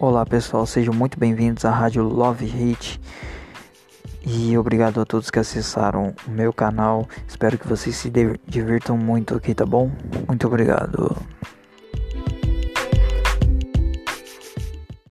Olá pessoal, sejam muito bem-vindos à Rádio Love Hit e obrigado a todos que acessaram o meu canal. Espero que vocês se divirtam muito aqui, tá bom? Muito obrigado.